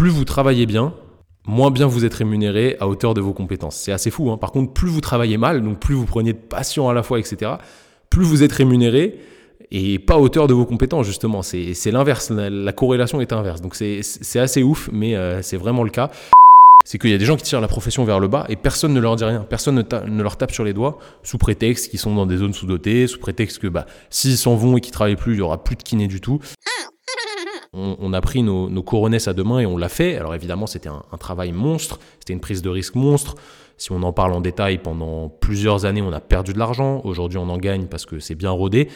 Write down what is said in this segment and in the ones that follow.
plus vous travaillez bien, moins bien vous êtes rémunéré à hauteur de vos compétences. C'est assez fou. Hein. Par contre, plus vous travaillez mal, donc plus vous prenez de passion à la fois, etc., plus vous êtes rémunéré et pas à hauteur de vos compétences, justement. C'est l'inverse. La, corrélation est inverse. Donc c'est assez ouf, mais euh, c'est vraiment le cas. C'est qu'il y a des gens qui tirent la profession vers le bas et personne ne leur dit rien. Personne ne, leur tape sur les doigts sous prétexte qu'ils sont dans des zones sous-dotées, sous prétexte que bah, s'ils s'en vont et qu'ils travaillent plus, il y aura plus de kiné du tout. On, a pris nos, nos coronesses à deux mains et on l'a fait. Alors évidemment, c'était un, travail monstre, c'était une prise de risque monstre. Si on en parle en détail, pendant plusieurs années, on a perdu de l'argent. Aujourd'hui, on en gagne parce que c'est bien rodé.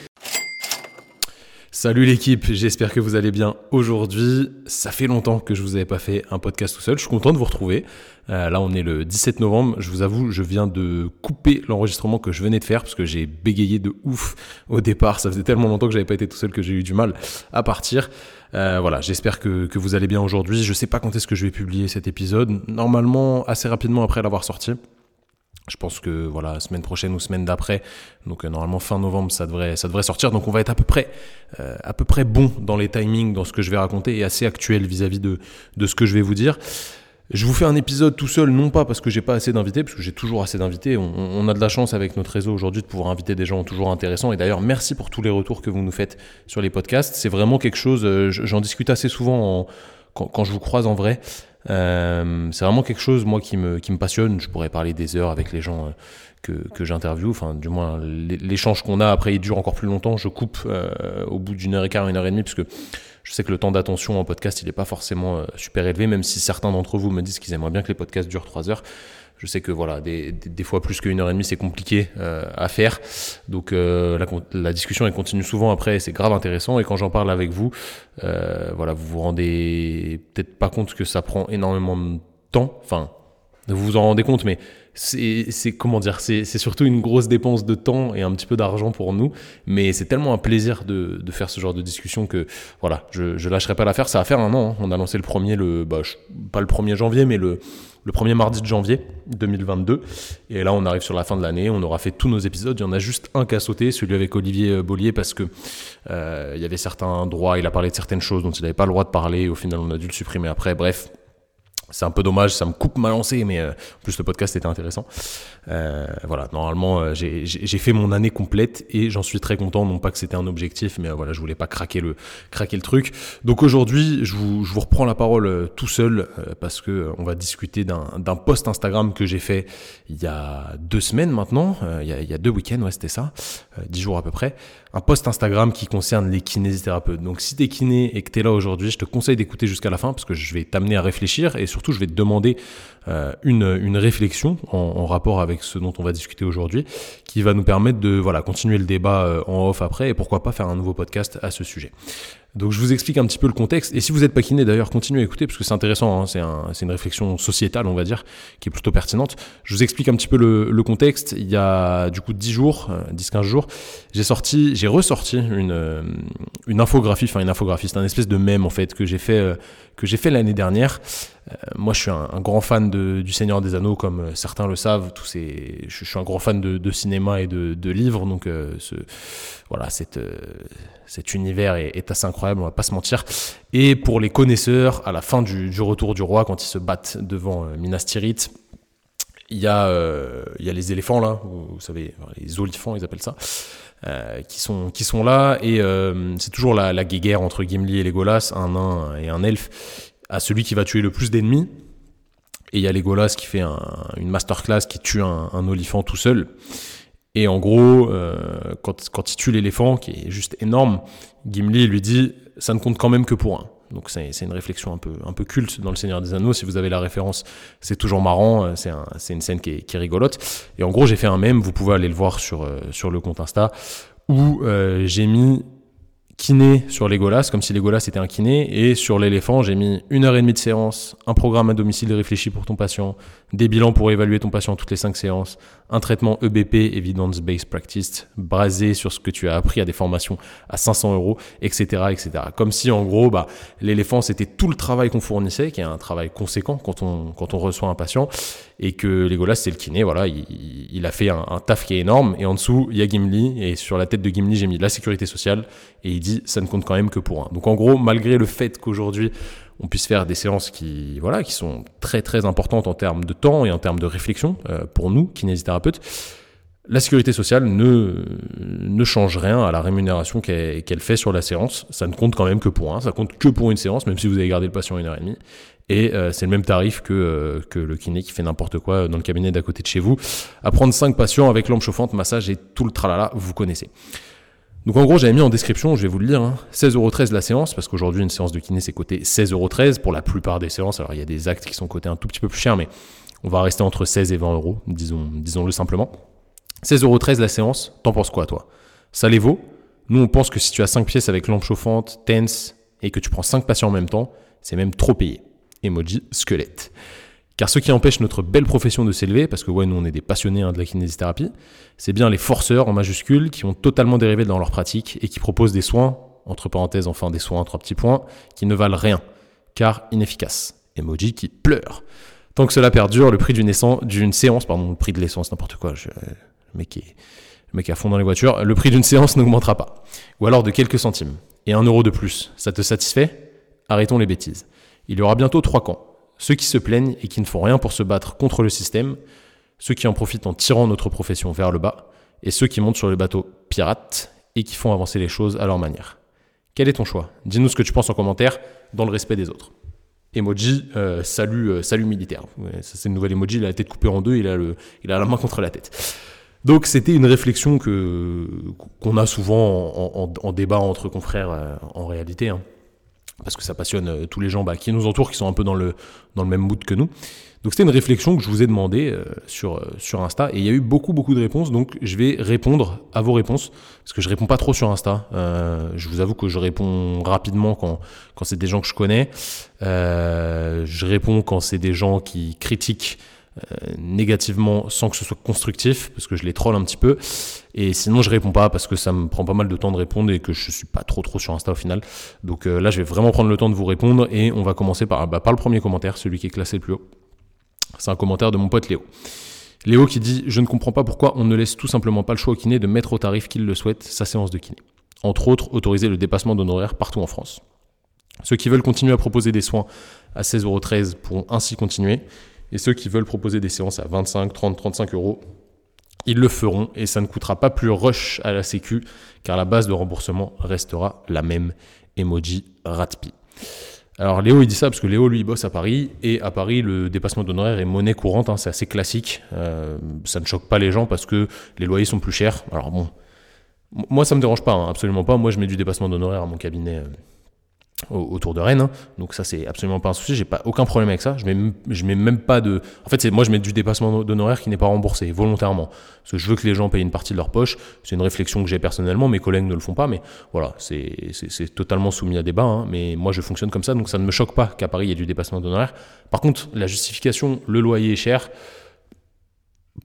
Salut l'équipe, j'espère que vous allez bien aujourd'hui. Ça fait longtemps que je vous avais pas fait un podcast tout seul. Je suis content de vous retrouver. Euh, là, on est le 17 novembre. Je vous avoue, je viens de couper l'enregistrement que je venais de faire parce que j'ai bégayé de ouf au départ. Ça faisait tellement longtemps que j'avais pas été tout seul que j'ai eu du mal à partir. Euh, voilà, j'espère que, que vous allez bien aujourd'hui. Je sais pas quand est-ce que je vais publier cet épisode. Normalement, assez rapidement après l'avoir sorti. Je pense que voilà, semaine prochaine ou semaine d'après, donc euh, normalement fin novembre, ça devrait, ça devrait sortir. Donc on va être à peu près, euh, à peu près bon dans les timings, dans ce que je vais raconter et assez actuel vis-à-vis de, de ce que je vais vous dire. Je vous fais un épisode tout seul, non pas parce que j'ai pas assez d'invités, parce que j'ai toujours assez d'invités. On, on, a de la chance avec notre réseau aujourd'hui de pouvoir inviter des gens toujours intéressants. Et d'ailleurs, merci pour tous les retours que vous nous faites sur les podcasts. C'est vraiment quelque chose. Euh, j'en discute assez souvent en, quand, quand, je vous croise en vrai. Euh, c'est vraiment quelque chose, moi, qui me, passionne. Je pourrais parler des heures avec les gens euh, que, que j'interviewe. Enfin, du moins, l'échange qu'on a, après, il dure encore plus longtemps. Je coupe euh, au bout d'une heure et quart, une heure et demie, parce que je sais que le temps d'attention en podcast, il n'est pas forcément super élevé, même si certains d'entre vous me disent qu'ils aimeraient bien que les podcasts durent trois heures. Je sais que voilà, des, des, fois plus qu'une heure et demie, c'est compliqué euh, à faire. Donc euh, la, la, discussion elle continue souvent après, c'est grave intéressant. Et quand j'en parle avec vous, euh, voilà, vous vous rendez peut-être pas compte que ça prend énormément de temps. Enfin, vous vous en rendez compte, mais c'est comment dire, c'est surtout une grosse dépense de temps et un petit peu d'argent pour nous, mais c'est tellement un plaisir de, de, faire ce genre de discussion que voilà, je, je lâcherai pas l'affaire. Ça va faire un an. Hein. On a lancé le premier, le bah, pas le 1er janvier, mais le le premier mardi de janvier 2022. Et là, on arrive sur la fin de l'année. On aura fait tous nos épisodes. Il y en a juste un qui a sauté, celui avec Olivier euh, Bollier, parce que euh, il y avait certains droits. Il a parlé de certaines choses dont il n'avait pas le droit de parler. Au final, on a dû le supprimer après. Bref, c'est un peu dommage, ça me coupe ma lancée, mais euh, en plus le podcast était intéressant. Euh, voilà, normalement euh, j'ai fait mon année complète et j'en suis très content. Non pas que c'était un objectif, mais voilà, je voulais pas craquer le craquer le truc. Donc aujourd'hui, je vous, je vous reprends la parole tout seul parce que on va discuter d'un post Instagram que j'ai fait il y a deux semaines maintenant, il y a, il y a deux week-ends, ouais c'était ça, dix jours à peu près un post Instagram qui concerne les kinésithérapeutes. Donc si t'es kiné et que t'es là aujourd'hui, je te conseille d'écouter jusqu'à la fin parce que je vais t'amener à réfléchir et surtout je vais te demander euh, une, une réflexion en, en, rapport avec ce dont on va discuter aujourd'hui qui va nous permettre de voilà continuer le débat euh, en off après et pourquoi pas faire un nouveau podcast à ce sujet. Donc je vous explique un petit peu le contexte. Et si vous n'êtes pas kiné d'ailleurs, continuez à écouter parce que c'est intéressant. Hein. C'est un, une réflexion sociétale, on va dire, qui est plutôt pertinente. Je vous explique un petit peu le, le contexte. Il y a du coup 10 jours, 10-15 euh, jours, j'ai sorti, j'ai ressorti une, euh, une infographie, enfin une infographie, c'est un espèce de mème en fait que j'ai fait, euh, que j'ai fait l'année dernière. Moi, je suis un, grand fan du Seigneur des Anneaux, comme certains le savent. Tous ces, je, suis un grand fan de, cinéma et de, livres, donc ce, voilà, cet univers est, assez incroyable, on va pas se mentir. Et pour les connaisseurs, à la fin du, retour du roi, quand ils se battent devant euh, Minas Tirith, il y, a, euh, les éléphants là, vous, savez, les olifants ils appellent ça, euh, qui, sont, là, et c'est toujours la, la guerre entre Gimli et Legolas, un nain et un elfe, à celui qui va tuer le plus d'ennemis. Et il y a Legolas qui fait un, une masterclass qui tue un, olifant tout seul. Et en gros, euh, quand, quand il tue l'éléphant, qui est juste énorme, Gimli lui dit ça ne compte quand même que pour un. Donc c'est une réflexion un peu, un peu culte dans Le Seigneur des Anneaux. Si vous avez la référence, c'est toujours marrant. Euh, c'est un, une scène qui est, qui rigolote. Et en gros, j'ai fait un mème. Vous pouvez aller le voir sur, euh, sur le compte Insta où j'ai mis kiné sur Legolas, comme si Legolas était un kiné, et sur l'éléphant, j'ai mis une heure et demie de séance, un programme à domicile réfléchi pour ton patient, des bilans pour évaluer ton patient toutes les cinq séances, un traitement EBP, Evidence Based Practice, basé sur ce que tu as appris à des formations à 500 euros, etc., etc. Comme si, en gros, bah, l'éléphant, c'était tout le travail qu'on fournissait, qui est un travail conséquent quand on, quand on reçoit un patient, et que Legolas, c'est le kiné, voilà, il, il a fait un, un, taf qui est énorme, et en dessous, il y a Gimli, et sur la tête de Gimli, j'ai mis la sécurité sociale, et il dit, ça ne compte quand même que pour un. Donc, en gros, malgré le fait qu'aujourd'hui, on puisse faire des séances qui, voilà, qui sont très très importantes en termes de temps et en termes de réflexion euh, pour nous, kinésithérapeutes. La sécurité sociale ne, ne change rien à la rémunération qu'elle fait sur la séance. Ça ne compte quand même que pour un, ça compte que pour une séance, même si vous avez gardé le patient une heure et demie. Et euh, c'est le même tarif que, euh, que le kiné qui fait n'importe quoi dans le cabinet d'à côté de chez vous. À prendre 5 patients avec lampe chauffante, massage et tout le tralala, vous connaissez. Donc en gros, j'avais mis en description, je vais vous le dire, hein, 16,13€ la séance, parce qu'aujourd'hui une séance de kiné c'est coté 16,13€ pour la plupart des séances. Alors il y a des actes qui sont cotés un tout petit peu plus cher, mais on va rester entre 16 et 20 euros, disons, disons-le simplement. 16,13€ la séance, t'en penses quoi toi? Ça les vaut? Nous on pense que si tu as 5 pièces avec lampe chauffante, tense, et que tu prends 5 patients en même temps, c'est même trop payé. Emoji squelette. Car ce qui empêche notre belle profession de s'élever, parce que ouais, nous on est des passionnés hein, de la kinésithérapie, c'est bien les forceurs en majuscules qui ont totalement dérivé dans leur pratique et qui proposent des soins, entre parenthèses enfin des soins, trois petits points, qui ne valent rien, car inefficaces. Emoji qui pleure. Tant que cela perdure, le prix d'une, séance, pardon, le prix de l'essence, n'importe quoi, je, le mec est, le mec à fond dans les voitures, le prix d'une séance n'augmentera pas. Ou alors de quelques centimes. Et un euro de plus. Ça te satisfait? Arrêtons les bêtises. Il y aura bientôt trois camps ceux qui se plaignent et qui ne font rien pour se battre contre le système, ceux qui en profitent en tirant notre profession vers le bas, et ceux qui montent sur les bateaux pirates et qui font avancer les choses à leur manière. Quel est ton choix? Dis-nous ce que tu penses en commentaire, dans le respect des autres. Emoji, euh, salut, euh, salut militaire. ça c'est une nouvelle emoji, il a la tête coupée en deux, il a, il a la main contre la tête. Donc c'était une réflexion que qu'on a souvent en, débat entre confrères euh, en réalité. Hein parce que ça passionne euh, tous les gens bah, qui nous entourent, qui sont un peu dans le, dans le même mood que nous. Donc c'était une réflexion que je vous ai demandé euh, sur, euh, sur Insta et il y a eu beaucoup beaucoup de réponses donc je vais répondre à vos réponses parce que je réponds pas trop sur Insta. je vous avoue que je réponds rapidement quand, quand c'est des gens que je connais. je réponds quand c'est des gens qui critiquent négativement sans que ce soit constructif, parce que je les troll un petit peu. Et sinon, je réponds pas parce que ça me prend pas mal de temps de répondre et que je suis pas trop trop sur Insta au final. Donc euh, là, je vais vraiment prendre le temps de vous répondre et on va commencer par, bah, par le premier commentaire, celui qui est classé le plus haut. C'est un commentaire de mon pote Léo. Léo qui dit Je ne comprends pas pourquoi on ne laisse tout simplement pas le choix au kiné de mettre au tarif qu'il le souhaite sa séance de kiné. Entre autres, autoriser le dépassement d'honoraires partout en France. Ceux qui veulent continuer à proposer des soins à 16,13€ pourront ainsi continuer. Et ceux qui veulent proposer des séances à 25, 30, 35 euros, ils le feront et ça ne coûtera pas plus rush à la Sécu car la base de remboursement restera la même. Emoji Ratpi. Alors Léo il dit ça parce que Léo lui bosse à Paris et à Paris le dépassement d'honoraires est monnaie courante, hein, c'est assez classique. Euh, ça ne choque pas les gens parce que les loyers sont plus chers. Alors bon, moi ça me dérange pas, hein, absolument pas. Moi je mets du dépassement d'honoraires à mon cabinet. Euh, autour de Rennes. Hein. Donc ça c'est absolument pas un souci, j'ai pas aucun problème avec ça. Je mets je mets même pas de En fait, c'est moi je mets du dépassement d'honoraires qui n'est pas remboursé volontairement parce que je veux que les gens payent une partie de leur poche. C'est une réflexion que j'ai personnellement, mes collègues ne le font pas mais voilà, c'est totalement soumis à débat hein. mais moi je fonctionne comme ça donc ça ne me choque pas qu'à Paris il y ait du dépassement d'honoraires. Par contre, la justification le loyer est cher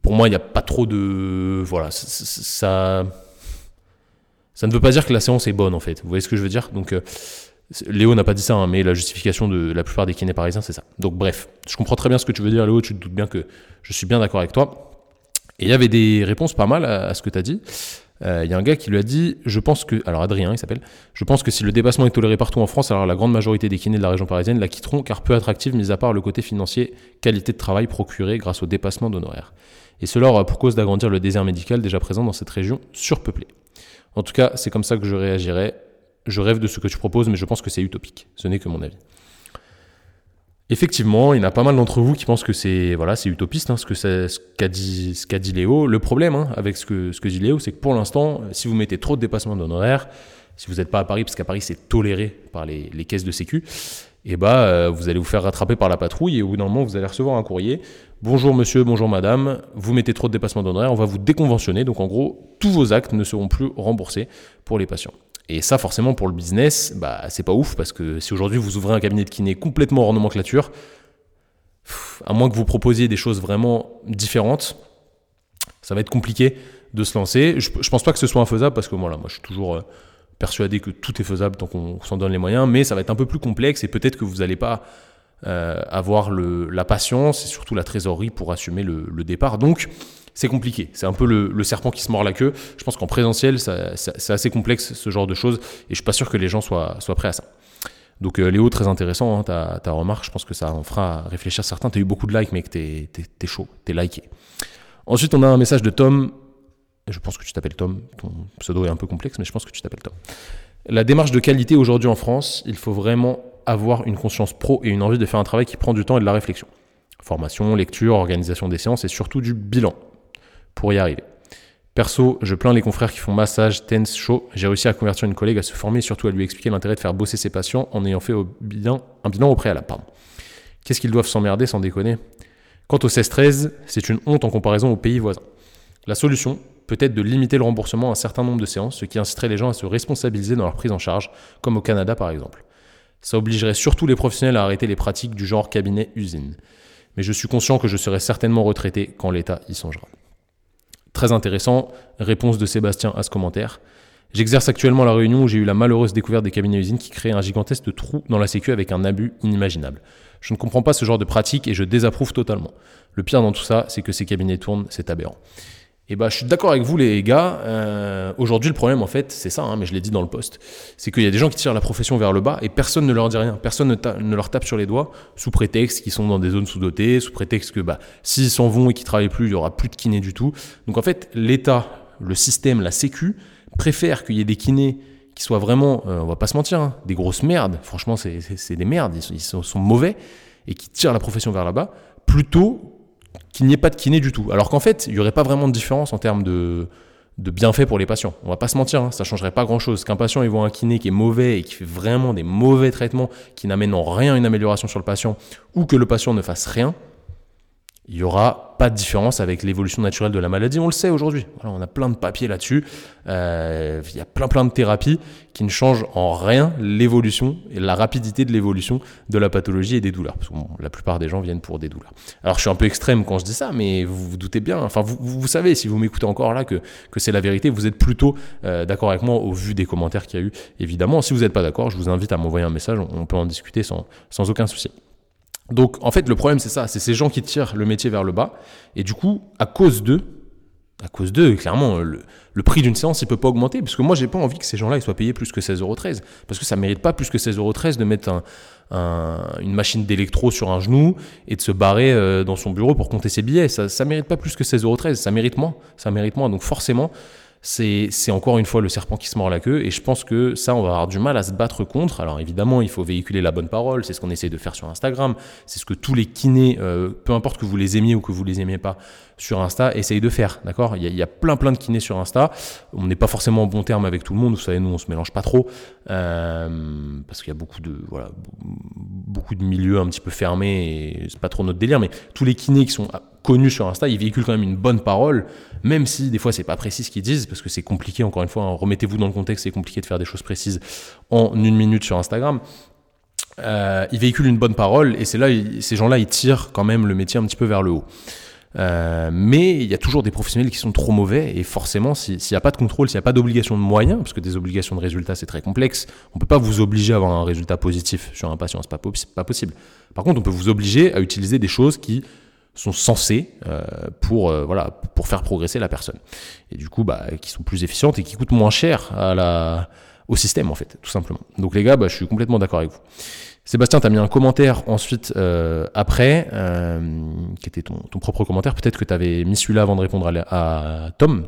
pour moi, il n'y a pas trop de voilà, ça ça ne veut pas dire que la séance est bonne en fait. Vous voyez ce que je veux dire? Donc euh, Léo n'a pas dit ça, hein, mais la justification de la plupart des kinés parisiens, c'est ça. Donc bref, je comprends très bien ce que tu veux dire, Léo, tu te doutes bien que je suis bien d'accord avec toi. Et il y avait des réponses pas mal à, ce que tu as dit. Euh, il y a un gars qui lui a dit, je pense que, alors Adrien il s'appelle, je pense que si le dépassement est toléré partout en France, alors la grande majorité des kinés de la région parisienne la quitteront car peu attractive, mis à part le côté financier, qualité de travail procurée grâce au dépassement d'honoraires. Et cela aura pour cause d'agrandir le désert médical déjà présent dans cette région surpeuplée. En tout cas, c'est comme ça que je réagirais je rêve de ce que tu proposes, mais je pense que c'est utopique. Ce n'est que mon avis. Effectivement, il y en a pas mal d'entre vous qui pensent que c'est voilà, c'est utopiste, hein, ce que qu'a dit, Léo. Le problème hein, avec ce que, dit Léo, c'est que pour l'instant, si vous mettez trop de dépassements d'honoraires, si vous n'êtes pas à Paris, parce qu'à Paris c'est toléré par les, les, caisses de sécu, et eh bah euh, vous allez vous faire rattraper par la patrouille et au bout d'un moment vous allez recevoir un courrier. Bonjour monsieur, bonjour madame, vous mettez trop de dépassements d'honoraires, on va vous déconventionner. Donc en gros, tous vos actes ne seront plus remboursés pour les patients. Et ça, forcément, pour le business, bah, c'est pas ouf parce que si aujourd'hui vous ouvrez un cabinet de kiné complètement hors nomenclature, à moins que vous proposiez des choses vraiment différentes, ça va être compliqué de se lancer. Je, je pense pas que ce soit infaisable parce que voilà, moi je suis toujours euh, persuadé que tout est faisable tant qu'on s'en donne les moyens, mais ça va être un peu plus complexe et peut-être que vous n'allez pas euh, avoir la patience et surtout la trésorerie pour assumer le, le départ. Donc, c'est compliqué. C'est un peu le, serpent qui se mord la queue. Je pense qu'en présentiel, c'est assez complexe ce genre de choses et je suis pas sûr que les gens soient, soient prêts à ça. Donc Léo, très intéressant, hein, ta, ta, remarque, je pense que ça en fera réfléchir certains. Tu as eu beaucoup de likes, mais que t'es es, chaud, t'es liké. Ensuite, on a un message de Tom. Je pense que tu t'appelles Tom. Ton pseudo est un peu complexe, mais je pense que tu t'appelles Tom. La démarche de qualité aujourd'hui en France, il faut vraiment avoir une conscience pro et une envie de faire un travail qui prend du temps et de la réflexion. Formation, lecture, organisation des séances et surtout du bilan pour y arriver. Perso, je plains les confrères qui font massage, tense, show. J'ai réussi à convertir une collègue à se former surtout à lui expliquer l'intérêt de faire bosser ses patients en ayant fait bilan, un bilan au préalable. Qu'est-ce qu'ils doivent s'emmerder sans déconner? Quant au 16-13, c'est une honte en comparaison aux pays voisins. La solution peut être de limiter le remboursement à un certain nombre de séances, ce qui inciterait les gens à se responsabiliser dans leur prise en charge, comme au Canada par exemple. Ça obligerait surtout les professionnels à arrêter les pratiques du genre cabinet-usine. Mais je suis conscient que je serai certainement retraité quand l'État y songera. Très intéressant, réponse de Sébastien à ce commentaire. J'exerce actuellement la réunion où j'ai eu la malheureuse découverte des cabinets usines qui créent un gigantesque trou dans la sécu avec un abus inimaginable. Je ne comprends pas ce genre de pratique et je désapprouve totalement. Le pire dans tout ça, c'est que ces cabinets tournent, c'est aberrant. Et bah, je suis d'accord avec vous, les gars. Euh, Aujourd'hui, le problème, en fait, c'est ça, hein, mais je l'ai dit dans le post, c'est qu'il y a des gens qui tirent la profession vers le bas et personne ne leur dit rien. Personne ne, leur tape sur les doigts sous prétexte qu'ils sont dans des zones sous-dotées, sous prétexte que bah, s'ils s'en vont et qu'ils travaillent plus, il y aura plus de kinés du tout. Donc en fait, l'État, le système, la Sécu préfère qu'il y ait des kinés qui soient vraiment, euh, on va pas se mentir, hein, des grosses merdes. Franchement, c'est des merdes. Ils, sont, ils sont mauvais et qui tirent la profession vers là-bas plutôt qu'il n'y ait pas de kiné du tout. Alors qu'en fait, il n'y aurait pas vraiment de différence en termes de, de bienfaits pour les patients. On va pas se mentir, hein, ça changerait pas grand-chose. Qu'un patient il voit un kiné qui est mauvais et qui fait vraiment des mauvais traitements qui n'amènent en rien une amélioration sur le patient, ou que le patient ne fasse rien, il n'y aura pas de différence avec l'évolution naturelle de la maladie. On le sait aujourd'hui. on a plein de papiers là-dessus. Euh, il y a plein plein de thérapies qui ne changent en rien l'évolution et la rapidité de l'évolution de la pathologie et des douleurs. Parce que la plupart des gens viennent pour des douleurs. Alors je suis un peu extrême quand je dis ça, mais vous vous doutez bien. Enfin, vous, vous savez, si vous m'écoutez encore là, que, que c'est la vérité. Vous êtes plutôt euh, d'accord avec moi au vu des commentaires qu'il y a eu. Évidemment, si vous n'êtes pas d'accord, je vous invite à m'envoyer un message. On peut en discuter sans, sans aucun souci. Donc en fait le problème c'est ça, c'est ces gens qui tirent le métier vers le bas, et du coup à cause d'eux, à cause d'eux, clairement le, prix d'une séance il peut pas augmenter, parce que moi j'ai pas envie que ces gens-là soient payés plus que 16,13€, parce que ça mérite pas plus que 16,13€ de mettre une machine d'électro sur un genou et de se barrer euh, dans son bureau pour compter ses billets, ça, ça mérite pas plus que 16,13€, ça mérite moins, ça mérite moins, donc forcément c'est encore une fois le serpent qui se mord la queue. Et je pense que ça, on va avoir du mal à se battre contre. Alors évidemment, il faut véhiculer la bonne parole. C'est ce qu'on essaie de faire sur Instagram. C'est ce que tous les kinés, euh, peu importe que vous les aimiez ou que vous les aimiez pas, sur Insta, essayent de faire. D'accord? Il, y a plein plein de kinés sur Insta. On n'est pas forcément en bon terme avec tout le monde. Vous savez, nous, on se mélange pas trop. Euh, parce qu'il y a beaucoup de, voilà, beaucoup de milieux un petit peu fermés et c'est pas trop notre délire. Mais tous les kinés qui sont connus sur Insta, ils véhiculent quand même une bonne parole, même si des fois c'est pas précis ce qu'ils disent, parce que c'est compliqué, encore une fois, hein. remettez-vous dans le contexte, c'est compliqué de faire des choses précises en une minute sur Instagram. Euh, ils véhiculent une bonne parole, et c'est là, ces gens-là, ils tirent quand même le métier un petit peu vers le haut. Euh, mais il y a toujours des professionnels qui sont trop mauvais et forcément s'il n'y a pas de contrôle, s'il n'y a pas d'obligation de moyens, parce que des obligations de résultats c'est très complexe, on ne peut pas vous obliger à avoir un résultat positif sur un patient, c'est pas, pas possible. Par contre on peut vous obliger à utiliser des choses qui sont censés euh, pour euh, voilà pour faire progresser la personne et du coup bah qui sont plus efficientes et qui coûtent moins cher à la au système en fait tout simplement donc les gars bah, je suis complètement d'accord avec vous Sébastien, tu as mis un commentaire ensuite euh, après, qui était ton, ton propre commentaire. Peut-être que tu avais mis celui-là avant de répondre à, à, Tom.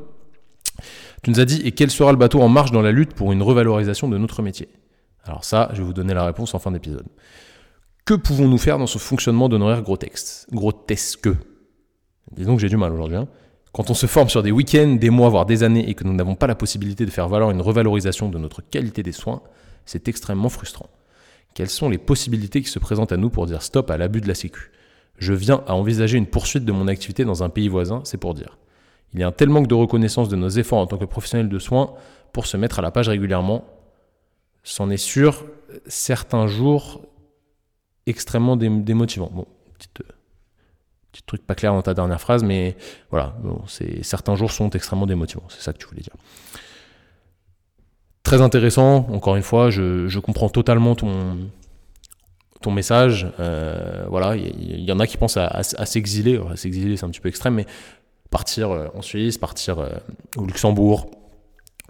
Tu nous as dit, et quel sera le bateau en marche dans la lutte pour une revalorisation de notre métier? Alors ça, je vais vous donner la réponse en fin d'épisode. Que pouvons-nous faire dans ce fonctionnement d'honoraires grotesque Grotesque. Disons que j'ai du mal aujourd'hui. Hein. Quand on se forme sur des week-ends, des mois, voire des années, et que nous n'avons pas la possibilité de faire valoir une revalorisation de notre qualité des soins, c'est extrêmement frustrant. Quelles sont les possibilités qui se présentent à nous pour dire stop à l'abus de la Sécu? Je viens à envisager une poursuite de mon activité dans un pays voisin, c'est pour dire. Il y a un tel manque de reconnaissance de nos efforts en tant que professionnels de soins pour se mettre à la page régulièrement. C'en est sûr, certains jours, extrêmement démotivant. Bon, petite, euh, petit truc pas clair dans ta dernière phrase, mais voilà, bon, certains jours sont extrêmement démotivants, c'est ça que tu voulais dire. Très intéressant, encore une fois, je, comprends totalement ton, ton message. Euh, voilà, il y, en a qui pensent à, s'exiler, s'exiler c'est un petit peu extrême, mais partir euh, en Suisse, partir au Luxembourg,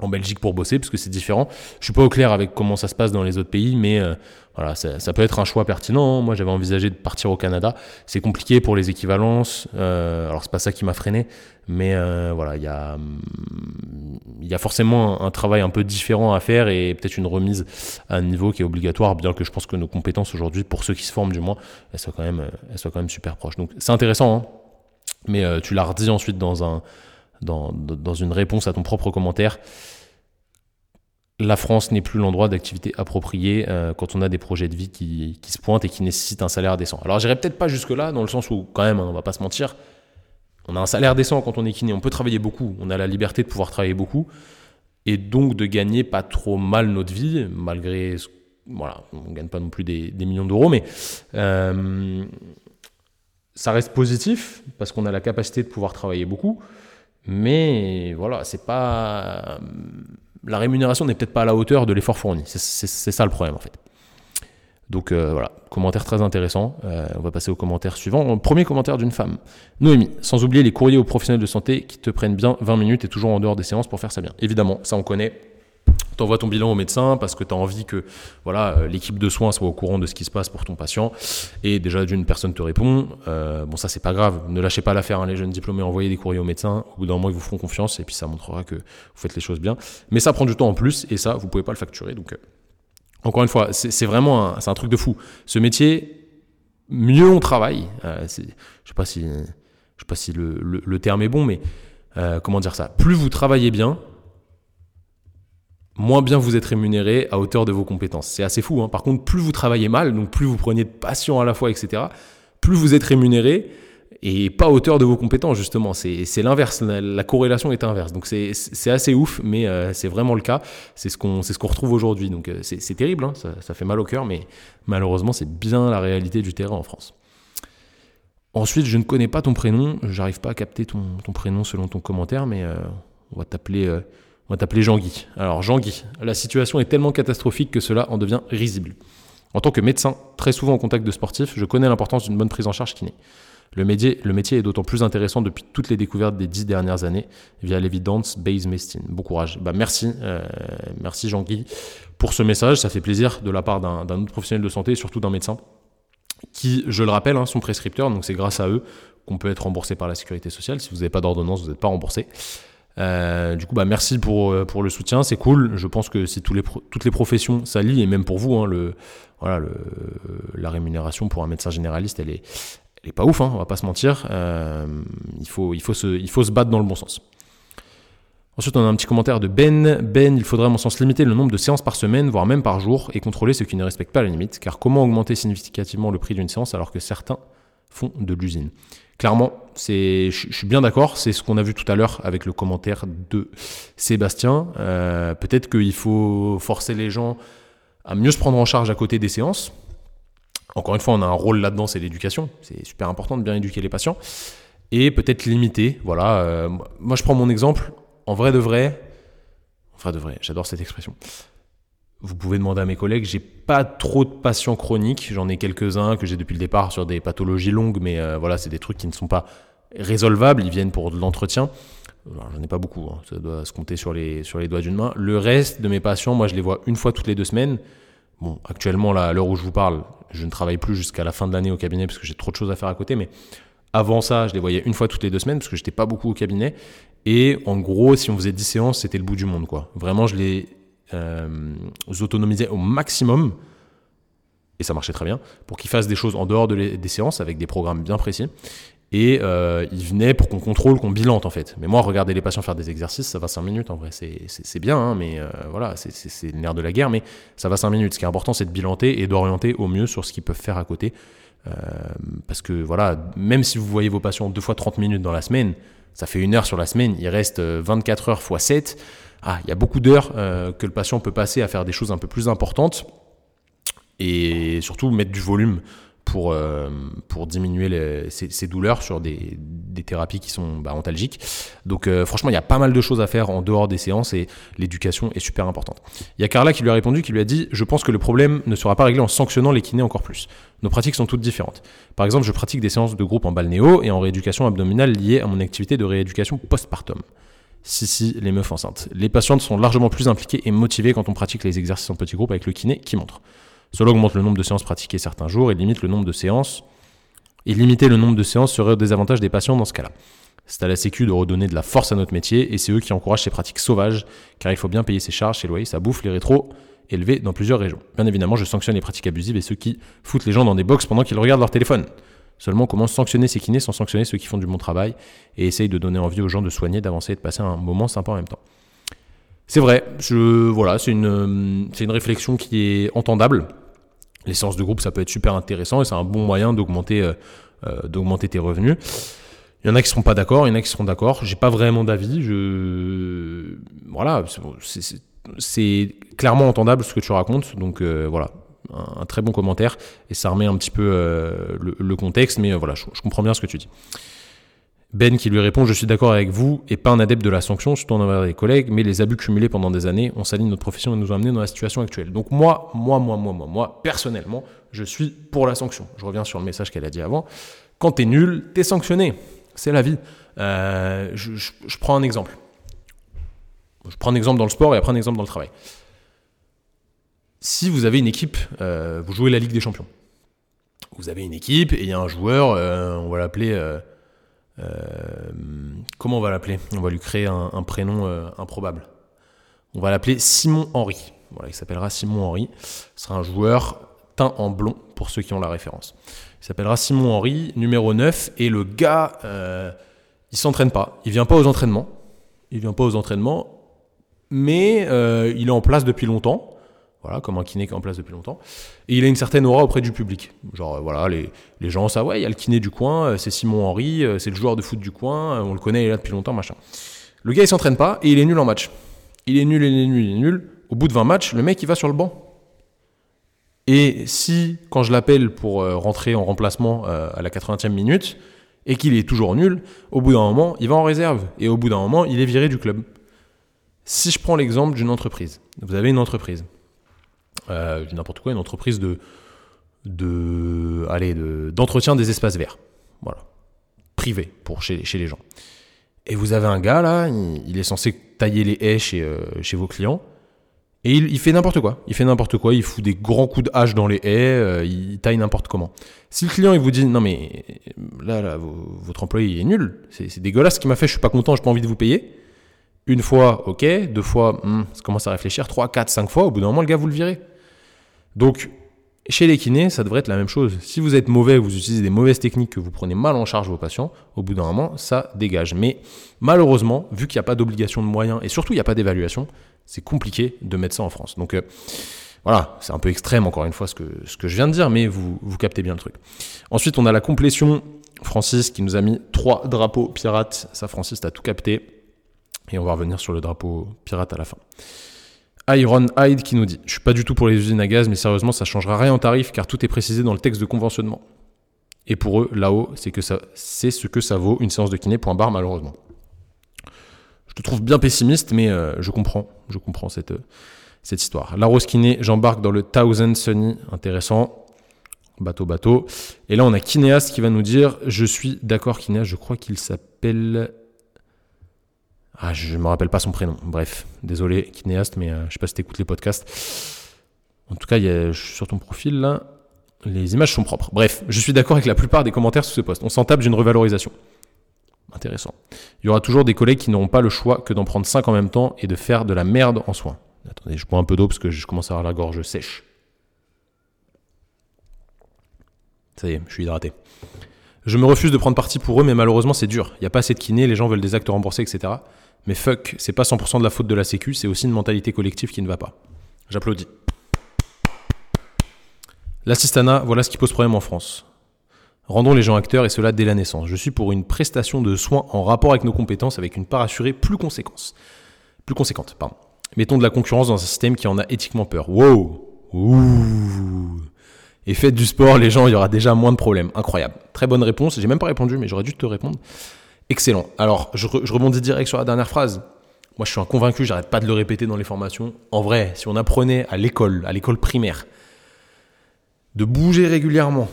en Belgique pour bosser parce que c'est différent. Je suis pas au clair avec comment ça se passe dans les autres pays, mais euh, voilà, ça, peut être un choix pertinent. Moi, j'avais envisagé de partir au Canada. C'est compliqué pour les équivalences. Euh, alors c'est pas ça qui m'a freiné, mais euh, voilà, il y a a forcément un, travail un peu différent à faire et peut-être une remise à un niveau qui est obligatoire, bien que je pense que nos compétences aujourd'hui, pour ceux qui se forment du moins, elles soient quand même elles soient quand même super proches. Donc c'est intéressant, hein mais euh, tu l'as redit ensuite dans un dans, une réponse à ton propre commentaire. La France n'est plus l'endroit d'activité approprié euh, quand on a des projets de vie qui, se pointent et qui nécessitent un salaire décent. Alors j'irai peut-être pas jusque-là, dans le sens où quand même, hein, on va pas se mentir, on a un salaire décent quand on est kiné, on peut travailler beaucoup, on a la liberté de pouvoir travailler beaucoup, et donc de gagner pas trop mal notre vie, malgré... Voilà, on gagne pas non plus des, des millions d'euros, mais euh, ça reste positif, parce qu'on a la capacité de pouvoir travailler beaucoup, mais voilà, c'est pas la rémunération n'est peut-être pas à la hauteur de l'effort fourni. C'est ça le problème en fait. Donc euh, voilà, commentaire très intéressant. Euh, on va passer au commentaire suivant. Premier commentaire d'une femme. Noémie, sans oublier les courriers aux professionnels de santé qui te prennent bien 20 minutes et toujours en dehors des séances pour faire ça bien. Évidemment, ça on connaît envoies ton bilan au médecin parce que tu as envie que voilà euh, l'équipe de soins soit au courant de ce qui se passe pour ton patient. Et déjà, d'une personne te répond. Euh, bon, ça, c'est pas grave. Ne lâchez pas l'affaire, hein, les jeunes diplômés. Envoyez des courriers au médecin. Au bout d'un moment, ils vous feront confiance et puis ça montrera que vous faites les choses bien. Mais ça prend du temps en plus et ça, vous pouvez pas le facturer. Donc, euh, encore une fois, c'est vraiment un, un truc de fou. Ce métier, mieux on travaille. je sais pas si, sais pas si le, le terme est bon, mais comment dire ça? Plus vous travaillez bien, moins bien vous êtes rémunéré à hauteur de vos compétences. C'est assez fou. Hein. Par contre, plus vous travaillez mal, donc plus vous prenez de passion à la fois, etc., plus vous êtes rémunéré et pas à hauteur de vos compétences, justement. C'est l'inverse. La, corrélation est inverse. Donc c'est assez ouf, mais euh, c'est vraiment le cas. C'est ce qu'on ce retrouve aujourd'hui. Donc euh, c'est terrible, hein. ça, fait mal au cœur, mais malheureusement, c'est bien la réalité du terrain en France. Ensuite, je ne connais pas ton prénom. J'arrive pas à capter ton, ton, prénom selon ton commentaire, mais euh, on va t'appeler on va t'appeler Jean-Guy. Alors Jean-Guy, la situation est tellement catastrophique que cela en devient risible. En tant que médecin, très souvent en contact de sportifs, je connais l'importance d'une bonne prise en charge kiné. Le métier, le métier est d'autant plus intéressant depuis toutes les découvertes des dix dernières années via l'évidence base medicine. Bon courage. Bah merci, euh, merci Jean-Guy pour ce message. Ça fait plaisir de la part d'un autre professionnel de santé surtout d'un médecin qui, je le rappelle, hein, sont prescripteurs. Donc c'est grâce à eux qu'on peut être remboursé par la sécurité sociale. Si vous n'avez pas d'ordonnance, vous n'êtes pas remboursé. Euh, du coup, bah, merci pour, euh, pour le soutien, c'est cool. Je pense que si tous les toutes les professions s'allient, et même pour vous, hein, la rémunération pour un médecin généraliste, elle est, pas ouf, hein, on va pas se mentir. Euh, il, faut se, il faut se battre dans le bon sens. Ensuite, on a un petit commentaire de Ben. Ben, il faudrait à mon sens limiter le nombre de séances par semaine, voire même par jour, et contrôler ceux qui ne respectent pas la limite, car comment augmenter significativement le prix d'une séance alors que certains font de l'usine? Clairement, je, suis bien d'accord. C'est ce qu'on a vu tout à l'heure avec le commentaire de Sébastien. Euh, peut-être qu'il faut forcer les gens à mieux se prendre en charge à côté des séances. Encore une fois, on a un rôle là-dedans, c'est l'éducation. C'est super important de bien éduquer les patients. Et peut-être limiter. Voilà. Euh, moi, je prends mon exemple. En vrai de vrai, en vrai de vrai, j'adore cette expression. Vous pouvez demander à mes collègues, j'ai pas trop de patients chroniques, j'en ai quelques-uns que j'ai depuis le départ sur des pathologies longues, mais euh, voilà, c'est des trucs qui ne sont pas résolvables, ils viennent pour de l'entretien. J'en ai pas beaucoup, hein. ça doit se compter sur les, sur les doigts d'une main. Le reste de mes patients, moi je les vois une fois toutes les deux semaines. Bon, actuellement, là, à l'heure où je vous parle, je ne travaille plus jusqu'à la fin de l'année au cabinet parce que j'ai trop de choses à faire à côté, mais avant ça, je les voyais une fois toutes les deux semaines parce que j'étais pas beaucoup au cabinet. Et en gros, si on faisait 10 séances, c'était le bout du monde, quoi. Vraiment, je les euh, autonomiser au maximum, et ça marchait très bien, pour qu'ils fassent des choses en dehors de des séances avec des programmes bien précis. Et euh, ils venaient pour qu'on contrôle, qu'on bilante en fait. Mais moi, regarder les patients faire des exercices, ça va 5 minutes en vrai. C'est bien, hein, mais euh, voilà, c'est le nerf de la guerre, mais ça va 5 minutes. Ce qui est important, c'est de bilanter et d'orienter au mieux sur ce qu'ils peuvent faire à côté. Euh, parce que voilà, même si vous voyez vos patients deux fois 30 minutes dans la semaine, ça fait une heure sur la semaine, il reste 24 heures x 7 ah, il y a beaucoup d'heures euh, que le patient peut passer à faire des choses un peu plus importantes et surtout mettre du volume pour, euh, pour diminuer les, ces, douleurs sur des, des, thérapies qui sont bah, antalgiques. Donc euh, franchement, il y a pas mal de choses à faire en dehors des séances et l'éducation est super importante. Il y a Carla qui lui a répondu, qui lui a dit, je pense que le problème ne sera pas réglé en sanctionnant les kinés encore plus. Nos pratiques sont toutes différentes. Par exemple, je pratique des séances de groupe en balnéo et en rééducation abdominale liées à mon activité de rééducation postpartum. Si, si, les meufs enceintes. Les patientes sont largement plus impliquées et motivées quand on pratique les exercices en petits groupes avec le kiné qui montre. Cela augmente le nombre de séances pratiquées certains jours et limite le nombre de séances. Et limiter le nombre de séances serait au désavantage des patients dans ce cas-là. C'est à la Sécu de redonner de la force à notre métier et c'est eux qui encouragent ces pratiques sauvages car il faut bien payer ses charges, ses loyers, sa bouffe, les rétros élevés dans plusieurs régions. Bien évidemment, je sanctionne les pratiques abusives et ceux qui foutent les gens dans des box pendant qu'ils regardent leur téléphone. Seulement, comment sanctionner ces kinés sans sanctionner ceux qui font du bon travail et essayent de donner envie aux gens de soigner, d'avancer et de passer un moment sympa en même temps. C'est vrai, voilà, c'est une, réflexion qui est entendable. Les séances de groupe, ça peut être super intéressant et c'est un bon moyen d'augmenter, euh, euh, d'augmenter tes revenus. Il y en a qui seront pas d'accord, il y en a qui seront d'accord. J'ai pas vraiment d'avis. Voilà, c'est clairement entendable ce que tu racontes. Donc euh, voilà, un, très bon commentaire et ça remet un petit peu euh, le, contexte, mais euh, voilà, je, comprends bien ce que tu dis. Ben qui lui répond Je suis d'accord avec vous et pas un adepte de la sanction, surtout envers des collègues, mais les abus cumulés pendant des années ont sali notre profession et nous ont amenés dans la situation actuelle. Donc, moi, moi, moi, moi, moi, moi, personnellement, je suis pour la sanction. Je reviens sur le message qu'elle a dit avant. Quand t'es nul, t'es sanctionné. C'est la vie. Euh, je, prends un exemple. Je prends un exemple dans le sport et après un exemple dans le travail si vous avez une équipe, euh, vous jouez la Ligue des Champions. Vous avez une équipe et il y a un joueur, euh, on va l'appeler. Euh, comment on va l'appeler? On va lui créer un, prénom improbable. On va l'appeler Simon Henry. Voilà, il s'appellera Simon Henry. Ce sera un joueur teint en blond pour ceux qui ont la référence. Il s'appellera Simon Henry, numéro 9. Et le gars, il s'entraîne pas. Il vient pas aux entraînements. Il vient pas aux entraînements. Mais il est en place depuis longtemps. Voilà, comme un kiné qui est en place depuis longtemps. Et il a une certaine aura auprès du public. Genre, euh, voilà, les, gens savent, ouais, il y a le kiné du coin, euh, c'est Simon Henry, euh, c'est le joueur de foot du coin, on le connaît, il est là depuis longtemps, machin. Le gars, il s'entraîne pas et il est nul en match. Il est nul, il est nul, il est nul. Au bout de 20 matchs, le mec, il va sur le banc. Et si, quand je l'appelle pour rentrer en remplacement à la 80e minute, et qu'il est toujours nul, au bout d'un moment, il va en réserve. Et au bout d'un moment, il est viré du club. Si je prends l'exemple d'une entreprise, vous avez une entreprise, euh, n'importe quoi, une entreprise de, de, d'entretien des espaces verts. Voilà. Privé pour chez, chez les gens. Et vous avez un gars là, il, est censé tailler les haies chez, euh, chez vos clients. Et il, fait n'importe quoi. Il fait n'importe quoi. Il fout des grands coups de hache dans les haies. Euh, il taille n'importe comment. Si le client il vous dit non mais là, là votre employé est nul, c'est dégueulasse ce qu'il m'a fait. Je suis pas content. J'ai pas envie de vous payer. Une fois, ok. Deux fois, hmm, ça commence à réfléchir. Trois, quatre, cinq fois. Au bout d'un moment, le gars vous le virez. Donc, chez les kinés, ça devrait être la même chose. Si vous êtes mauvais, vous utilisez des mauvaises techniques, que vous prenez mal en charge vos patients, au bout d'un moment, ça dégage. Mais malheureusement, vu qu'il n'y a pas d'obligation de moyens et surtout il n'y a pas d'évaluation, c'est compliqué de mettre ça en France. Donc euh, voilà, c'est un peu extrême encore une fois ce que, je viens de dire, mais vous, vous captez bien le truc. Ensuite, on a la complétion Francis qui nous a mis trois drapeaux pirates. Ça, Francis, t'as tout capté. Et on va revenir sur le drapeau pirate à la fin. Iron Hyde qui nous dit Je suis pas du tout pour les usines à gaz, mais sérieusement, ça changera rien en tarif car tout est précisé dans le texte de conventionnement. Et pour eux, là-haut, c'est que ça, c'est ce que ça vaut une séance de kiné. Point barre, malheureusement. Je te trouve bien pessimiste, mais euh, je comprends, je comprends cette, euh, cette histoire. La Rose Kiné, j'embarque dans le Thousand Sunny, intéressant. Bateau, bateau. Et là, on a Kinéas qui va nous dire Je suis d'accord, Kinéas, je crois qu'il s'appelle ah, je ne me rappelle pas son prénom. Bref, désolé, kinéaste, mais euh, je sais pas si tu écoutes les podcasts. En tout cas, sur ton profil là. Les images sont propres. Bref, je suis d'accord avec la plupart des commentaires sous ce post. On s'en tape d'une revalorisation. Intéressant. Il y aura toujours des collègues qui n'auront pas le choix que d'en prendre 5 en même temps et de faire de la merde en soins. Attendez, je bois un peu d'eau parce que je commence à avoir la gorge sèche. Ça y est, je suis hydraté. Je me refuse de prendre parti pour eux, mais malheureusement c'est dur. Il n'y a pas assez de kinés, les gens veulent des actes remboursés, etc. Mais fuck, c'est pas 100% de la faute de la Sécu, c'est aussi une mentalité collective qui ne va pas. J'applaudis. L'assistana, voilà ce qui pose problème en France. Rendons les gens acteurs et cela dès la naissance. Je suis pour une prestation de soins en rapport avec nos compétences avec une part assurée plus conséquente. Plus conséquente, pardon. Mettons de la concurrence dans un système qui en a éthiquement peur. Wow Ouh Et faites du sport, les gens, il y aura déjà moins de problèmes. Incroyable. Très bonne réponse. J'ai même pas répondu, mais j'aurais dû te répondre. Excellent. Alors, je, rebondis direct sur la dernière phrase. Moi, je suis un convaincu, j'arrête pas de le répéter dans les formations. En vrai, si on apprenait à l'école, à l'école primaire, de bouger régulièrement,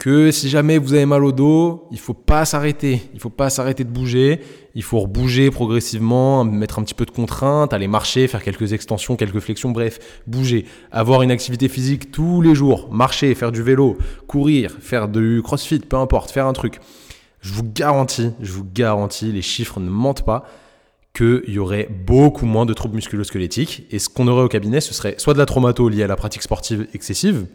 que si jamais vous avez mal au dos, il faut pas s'arrêter. Il faut pas s'arrêter de bouger. Il faut rebouger progressivement, mettre un petit peu de contrainte, aller marcher, faire quelques extensions, quelques flexions, bref, bouger. Avoir une activité physique tous les jours, marcher, faire du vélo, courir, faire du crossfit, peu importe, faire un truc. Je vous garantis, je vous garantis, les chiffres ne mentent pas, qu'il y aurait beaucoup moins de troubles musculo-squelettiques. Et ce qu'on aurait au cabinet, ce serait soit de la traumato liée à la pratique sportive excessive,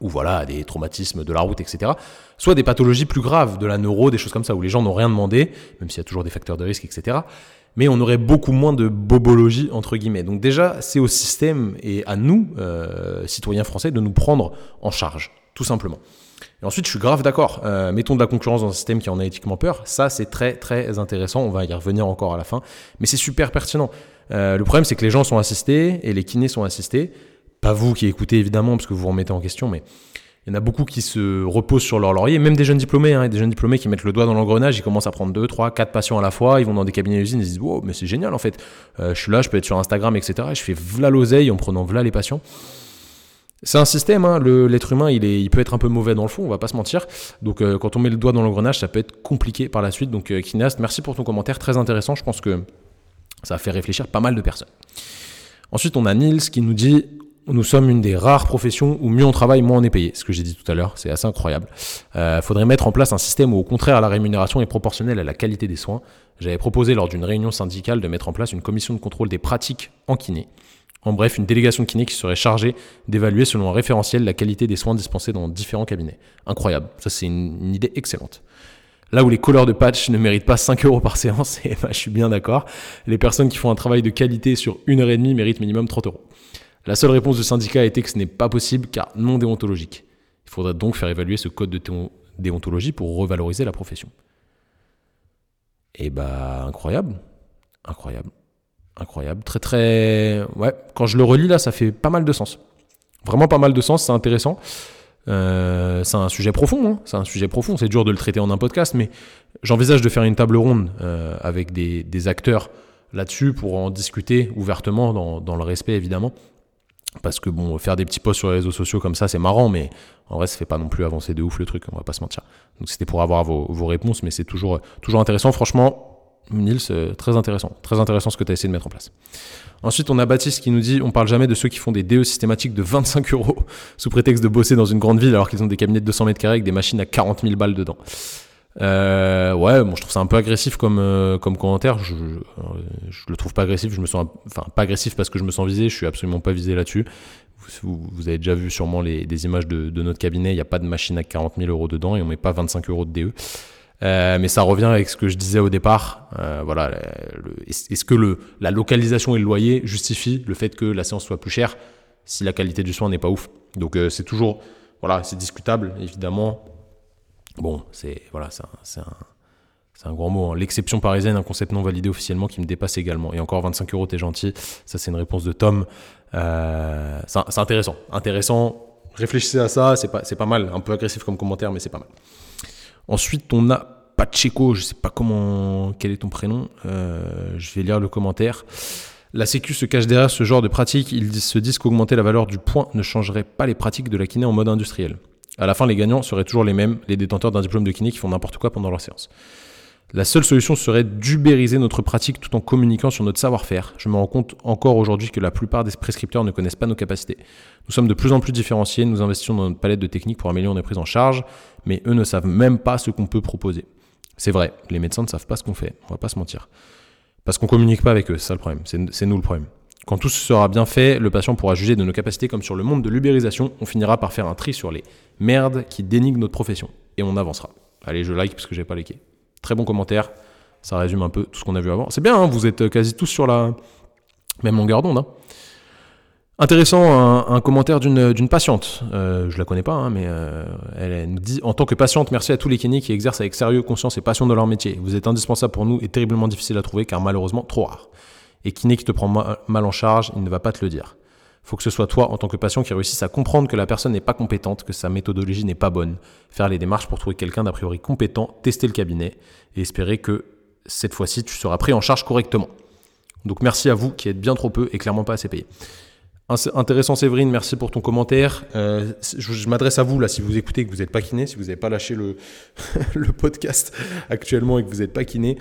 ou voilà, des traumatismes de la route, etc. Soit des pathologies plus graves, de la neuro, des choses comme ça, où les gens n'ont rien demandé, même s'il y a toujours des facteurs de risque, etc. Mais on aurait beaucoup moins de bobologie, entre guillemets. Donc déjà, c'est au système et à nous, euh, citoyens français, de nous prendre en charge, tout simplement. Ensuite, je suis grave d'accord. Euh, mettons de la concurrence dans un système qui en a éthiquement peur. Ça, c'est très, très intéressant. On va y revenir encore à la fin. Mais c'est super pertinent. Euh, le problème, c'est que les gens sont assistés et les kinés sont assistés. Pas vous qui écoutez évidemment parce que vous vous remettez en question, mais il y en a beaucoup qui se reposent sur leur laurier, même des jeunes diplômés, hein, des jeunes diplômés qui mettent le doigt dans l'engrenage, ils commencent à prendre 2, 3, 4 patients à la fois, ils vont dans des cabinets d'usine, ils se disent wow, mais c'est génial en fait, euh, je suis là, je peux être sur Instagram, etc. Et je fais v'là l'oseille en prenant v'là les patients. C'est un système, hein, l'être humain, il, peut être un peu mauvais dans le fond, on va pas se mentir. Donc euh, quand on met le doigt dans l'engrenage, ça peut être compliqué par la suite. Donc euh, Kineast, merci pour ton commentaire, très intéressant, je pense que ça a fait réfléchir pas mal de personnes. Ensuite, on a Nils qui nous dit nous sommes une des rares professions où mieux on travaille, moins on est payé. Ce que j'ai dit tout à l'heure, c'est assez incroyable. Il euh, faudrait mettre en place un système où, au contraire, la rémunération est proportionnelle à la qualité des soins. J'avais proposé lors d'une réunion syndicale de mettre en place une commission de contrôle des pratiques en kiné. En bref, une délégation de kiné qui serait chargée d'évaluer selon un référentiel la qualité des soins dispensés dans différents cabinets. Incroyable. Ça, c'est une, idée excellente. Là où les couleurs de patch ne méritent pas 5 euros par séance, et ben, je suis bien d'accord, les personnes qui font un travail de qualité sur une heure et demie méritent minimum 30 euros. La seule réponse du syndicat a été que ce n'est pas possible car non déontologique. Il faudrait donc faire évaluer ce code de déontologie pour revaloriser la profession. Et eh bah incroyable, incroyable, incroyable, très très... Ouais, quand je le relis là, ça fait pas mal de sens. Vraiment pas mal de sens, c'est intéressant. Euh, c'est un sujet profond, hein. c'est un sujet profond, c'est dur de le traiter en un podcast, mais j'envisage de faire une table ronde euh, avec des, acteurs là-dessus pour en discuter ouvertement, dans, dans le respect évidemment, parce que bon, faire des petits posts sur les réseaux sociaux comme ça, c'est marrant, mais en vrai, ça fait pas non plus avancer de ouf le truc, on va pas se mentir. Donc c'était pour avoir vos, vos, réponses, mais c'est toujours, toujours intéressant. Franchement, Nils, euh, très intéressant. Très intéressant ce que tu as essayé de mettre en place. Ensuite, on a Baptiste qui nous dit on parle jamais de ceux qui font des DE systématiques de 25 euros sous prétexte de bosser dans une grande ville alors qu'ils ont des cabinets de 200 mètres carrés avec des machines à 40 000 balles dedans. Euh, ouais, bon, je trouve ça un peu agressif comme, euh, comme commentaire. Je, je, le trouve pas agressif. Je me sens, enfin, pas agressif parce que je me sens visé. Je suis absolument pas visé là-dessus. Vous, avez déjà vu sûrement les, des images de, de notre cabinet. Il n'y a pas de machine à 40 000 euros dedans et on met pas 25 euros de DE. Euh, mais ça revient avec ce que je disais au départ. Euh, voilà, est-ce que la localisation et le loyer justifient le fait que la séance soit plus chère si la qualité du soin n'est pas ouf? Donc euh, c'est toujours, voilà, c'est discutable évidemment. Bon, c'est voilà, c'est un, un, grand mot. Hein. L'exception parisienne, un concept non validé officiellement qui me dépasse également. Et encore 25 euros, t'es gentil. Ça, c'est une réponse de Tom. C'est intéressant. Intéressant. Réfléchissez à ça. C'est pas mal. Un peu agressif comme commentaire, mais c'est pas mal. Ensuite, on a Pacheco. Je sais pas comment, quel est ton prénom. Euh, je vais lire le commentaire. La Sécu se cache derrière ce genre de pratique. Ils se disent qu'augmenter la valeur du point ne changerait pas les pratiques de la kiné en mode industriel. À la fin, les gagnants seraient toujours les mêmes, les détenteurs d'un diplôme de kiné qui font n'importe quoi pendant leur séance. La seule solution serait d'ubériser notre pratique tout en communiquant sur notre savoir-faire. Je me rends compte encore aujourd'hui que la plupart des prescripteurs ne connaissent pas nos capacités. Nous sommes de plus en plus différenciés, nous investissons dans notre palette de techniques pour améliorer notre prise en charge, mais eux ne savent même pas ce qu'on peut proposer. C'est vrai, les médecins ne savent pas ce qu'on fait, on va pas se mentir. Parce qu'on communique pas avec eux, c'est ça le problème, c'est nous le problème. Quand tout sera bien fait, le patient pourra juger de nos capacités comme sur le monde de l'ubérisation. On finira par faire un tri sur les merdes qui dénigrent notre profession. Et on avancera. Allez, je like parce que j'ai pas liké. Très bon commentaire. Ça résume un peu tout ce qu'on a vu avant. C'est bien, hein, vous êtes quasi tous sur la même longueur d'onde. Hein. Intéressant, un, commentaire d'une patiente. Euh, je la connais pas, hein, mais euh, elle, nous dit En tant que patiente, merci à tous les kinés qui exercent avec sérieux, conscience et passion dans leur métier. Vous êtes indispensable pour nous et terriblement difficile à trouver car malheureusement trop rare. Et kiné qui te prend mal en charge, il ne va pas te le dire. Faut que ce soit toi, en tant que patient, qui réussisse à comprendre que la personne n'est pas compétente, que sa méthodologie n'est pas bonne. Faire les démarches pour trouver quelqu'un d'a priori compétent, tester le cabinet et espérer que cette fois-ci, tu seras pris en charge correctement. Donc merci à vous qui êtes bien trop peu et clairement pas assez payé. Intéressant Séverine, merci pour ton commentaire. Euh, je, m'adresse à vous là, si vous écoutez et que vous n'êtes pas kiné, si vous n'avez pas lâché le, le podcast actuellement et que vous n'êtes pas kiné,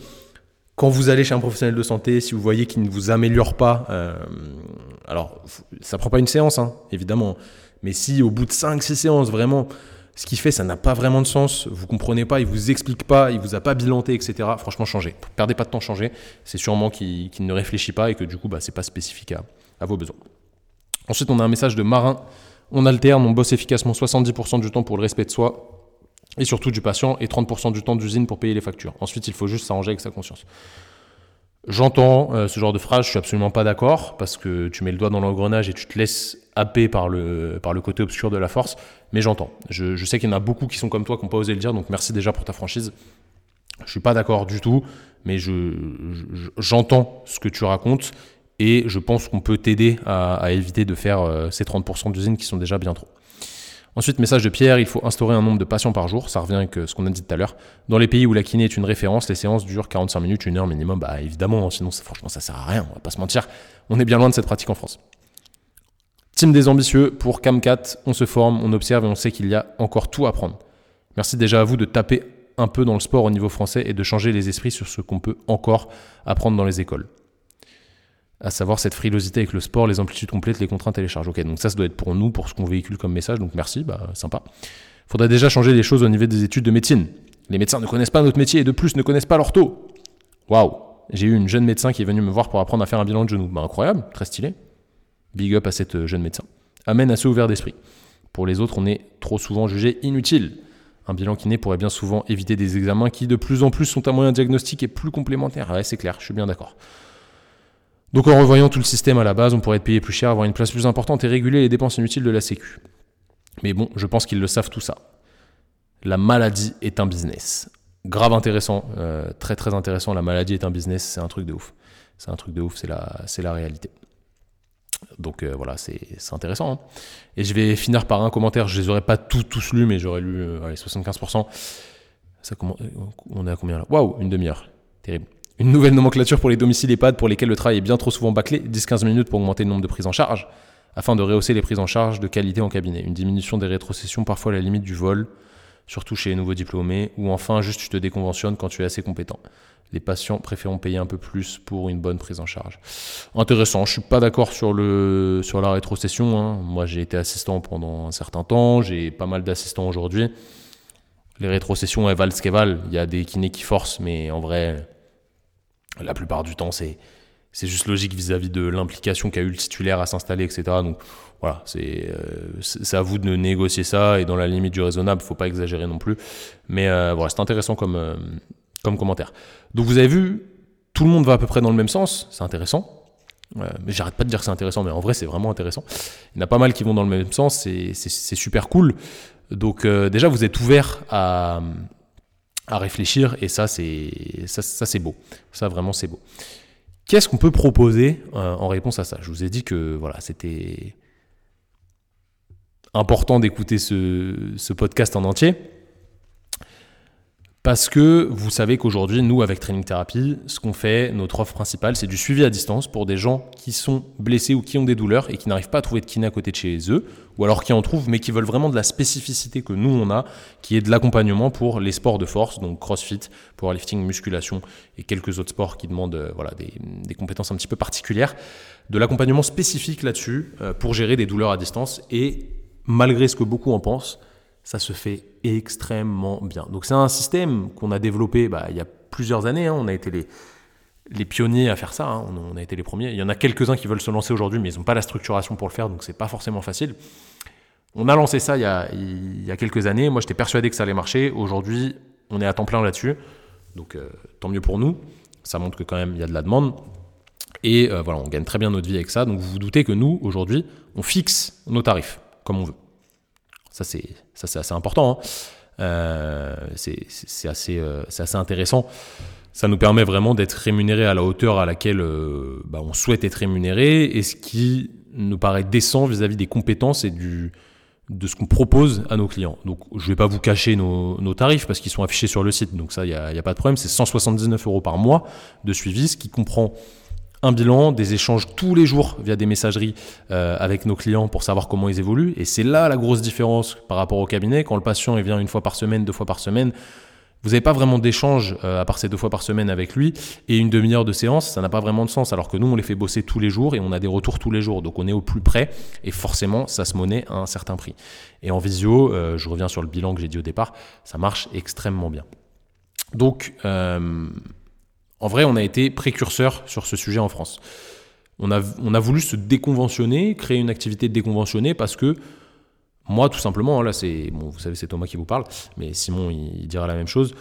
quand vous allez chez un professionnel de santé, si vous voyez qu'il ne vous améliore pas, euh, alors ça prend pas une séance, hein, évidemment, mais si au bout de 5-6 séances, vraiment, ce qu'il fait, ça n'a pas vraiment de sens, vous comprenez pas, il vous explique pas, il vous a pas bilanté, etc. Franchement, changez. Perdez pas de temps, changez. C'est sûrement qu'il ne réfléchit pas et que du coup, bah, c'est pas spécifique à, à vos besoins. Ensuite, on a un message de Marin. On alterne, on bosse efficacement 70% du temps pour le respect de soi et surtout du patient et 30% du temps d'usine pour payer les factures. Ensuite, il faut juste s'arranger avec sa conscience. J'entends euh, ce genre de phrase, je suis absolument pas d'accord parce que tu mets le doigt dans l'engrenage et tu te laisses happer par le, par le côté obscur de la force, mais j'entends. Je, sais qu'il y en a beaucoup qui sont comme toi, qui n'ont pas osé le dire, donc merci déjà pour ta franchise. Je suis pas d'accord du tout, mais j'entends ce que tu racontes et je pense qu'on peut t'aider à, éviter de faire euh, ces 30% d'usines qui sont déjà bien trop. Ensuite, message de Pierre, il faut instaurer un nombre de patients par jour, ça revient avec ce qu'on a dit tout à l'heure. Dans les pays où la kiné est une référence, les séances durent 45 minutes, une heure minimum, bah évidemment, sinon franchement ça sert à rien, on va pas se mentir, on est bien loin de cette pratique en France. Team des ambitieux, pour Camcat, on se forme, on observe et on sait qu'il y a encore tout à apprendre. Merci déjà à vous de taper un peu dans le sport au niveau français et de changer les esprits sur ce qu'on peut encore apprendre dans les écoles à savoir cette frilosité avec le sport, les amplitudes complètes, les contraintes et les charges. Ok, donc ça, ça doit être pour nous, pour ce qu'on véhicule comme message, donc merci, bah, sympa. Faudrait déjà changer les choses au niveau des études de médecine. Les médecins ne connaissent pas notre métier et de plus ne connaissent pas l'ortho. Waouh J'ai eu une jeune médecin qui est venue me voir pour apprendre à faire un bilan de genou. Bah, incroyable, très stylé. Big up à cette euh, jeune médecin. Amène à ceux ouverts d'esprit. Pour les autres, on est trop souvent jugé inutile. Un bilan kiné pourrait bien souvent éviter des examens qui de plus en plus sont un moyen diagnostic et plus complémentaire. Ouais, c'est clair, je suis bien d'accord. Donc en revoyant tout le système à la base, on pourrait être payé plus cher, avoir une place plus importante et réguler les dépenses inutiles de la Sécu. Mais bon, je pense qu'ils le savent tout ça. La maladie est un business. Grave intéressant, euh, très très intéressant. La maladie est un business, c'est un truc de ouf. C'est un truc de ouf, c'est la, la réalité. Donc euh, voilà, c'est, intéressant. Hein. Et je vais finir par un commentaire. Je les aurais pas tous, tous lus, mais j'aurais lu 75%. Euh, ça, on est à combien là? Waouh, une demi-heure. Terrible. Une nouvelle nomenclature pour les domiciles EHPAD pour lesquels le travail est bien trop souvent bâclé, 10-15 minutes pour augmenter le nombre de prises en charge, afin de rehausser les prises en charge de qualité en cabinet. Une diminution des rétrocessions parfois à la limite du vol, surtout chez les nouveaux diplômés, ou enfin juste tu te déconventionnes quand tu es assez compétent. Les patients préfèrent payer un peu plus pour une bonne prise en charge. Intéressant, je suis pas d'accord sur, le, sur la rétrocession. Hein. Moi j'ai été assistant pendant un certain temps, j'ai pas mal d'assistants aujourd'hui. Les rétrocessions, elles valent ce qu'elles valent. Il y a des kinés qui forcent, mais en vrai, la plupart du temps, c'est c'est juste logique vis-à-vis de l'implication qu'a eu le titulaire à s'installer, etc. Donc voilà, c'est euh, à vous de négocier ça et dans la limite du raisonnable, faut pas exagérer non plus. Mais euh, voilà, c'est intéressant comme, euh, comme commentaire. Donc vous avez vu, tout le monde va à peu près dans le même sens, c'est intéressant. mais j'arrête pas de dire que c'est intéressant, mais en vrai c'est vraiment intéressant. Il y en a pas mal qui vont dans le même sens, c'est super cool. Donc déjà vous êtes ouvert à, à réfléchir et ça c'est beau. Ça vraiment c'est beau. Qu'est-ce qu'on peut proposer euh, en réponse à ça? Je vous ai dit que voilà, c'était important d'écouter ce, ce, podcast en entier. Parce que vous savez qu'aujourd'hui, nous, avec Training Therapy, ce qu'on fait, notre offre principale, c'est du suivi à distance pour des gens qui sont blessés ou qui ont des douleurs et qui n'arrivent pas à trouver de kiné à côté de chez eux, ou alors qui en trouvent, mais qui veulent vraiment de la spécificité que nous, on a, qui est de l'accompagnement pour les sports de force, donc crossfit, powerlifting, musculation et quelques autres sports qui demandent euh, voilà, des, compétences un petit peu particulières, de l'accompagnement spécifique là-dessus euh, pour gérer des douleurs à distance et malgré ce que beaucoup en pensent, ça se fait extrêmement bien. Donc c'est un système qu'on a développé bah, il y a plusieurs années. Hein. On a été les, pionniers à faire ça. Hein. On, a été les premiers. Il y en a quelques-uns qui veulent se lancer aujourd'hui, mais ils n'ont pas la structuration pour le faire, donc c'est pas forcément facile. On a lancé ça il y a, il y a quelques années. Moi, j'étais persuadé que ça allait marcher. Aujourd'hui, on est à temps plein là-dessus. Donc euh, tant mieux pour nous. Ça montre que quand même il y a de la demande. Et euh, voilà, on gagne très bien notre vie avec ça. Donc vous vous doutez que nous, aujourd'hui, on fixe nos tarifs comme on veut. Ça, c'est assez important. Hein. Euh, c'est assez, euh, assez intéressant. Ça nous permet vraiment d'être rémunéré à la hauteur à laquelle euh, bah, on souhaite être rémunéré et ce qui nous paraît décent vis-à-vis des compétences et du, de ce qu'on propose à nos clients. Donc, je ne vais pas vous cacher nos, nos tarifs parce qu'ils sont affichés sur le site. Donc, ça, il n'y a, a, pas de problème. C'est 179 euros par mois de suivi, ce qui comprend un bilan, des échanges tous les jours via des messageries euh, avec nos clients pour savoir comment ils évoluent. Et c'est là la grosse différence par rapport au cabinet. Quand le patient vient une fois par semaine, deux fois par semaine, vous n'avez pas vraiment d'échange euh, à part ces deux fois par semaine avec lui et une demi-heure de séance, ça n'a pas vraiment de sens. Alors que nous, on les fait bosser tous les jours et on a des retours tous les jours. Donc on est au plus près et forcément, ça se monnaie à un certain prix. Et en visio, euh, je reviens sur le bilan que j'ai dit au départ, ça marche extrêmement bien. Donc, en vrai, on a été précurseur sur ce sujet en France. On a, on a voulu se déconventionner, créer une activité déconventionnée parce que moi, tout simplement, là, c'est, bon, vous savez, c'est Thomas qui vous parle, mais Simon, il, dira la même chose.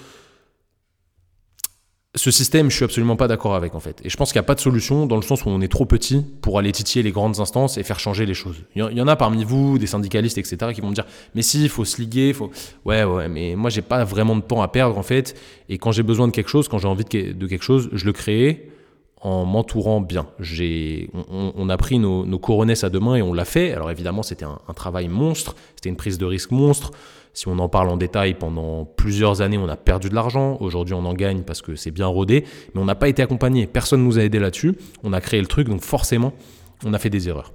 Ce système, je suis absolument pas d'accord avec en fait. Et je pense qu'il n'y a pas de solution dans le sens où on est trop petit pour aller titiller les grandes instances et faire changer les choses. Il y en a parmi vous, des syndicalistes, etc., qui vont me dire Mais si, il faut se liguer, faut. Ouais, ouais, mais moi, j'ai pas vraiment de temps à perdre en fait. Et quand j'ai besoin de quelque chose, quand j'ai envie de quelque chose, je le crée en m'entourant bien. On, a pris nos, nos à deux mains et on l'a fait. Alors évidemment, c'était un, travail monstre, c'était une prise de risque monstre. Si on en parle en détail, pendant plusieurs années, on a perdu de l'argent. Aujourd'hui, on en gagne parce que c'est bien rodé, mais on n'a pas été accompagné. Personne ne nous a aidé là-dessus. On a créé le truc, donc forcément, on a fait des erreurs.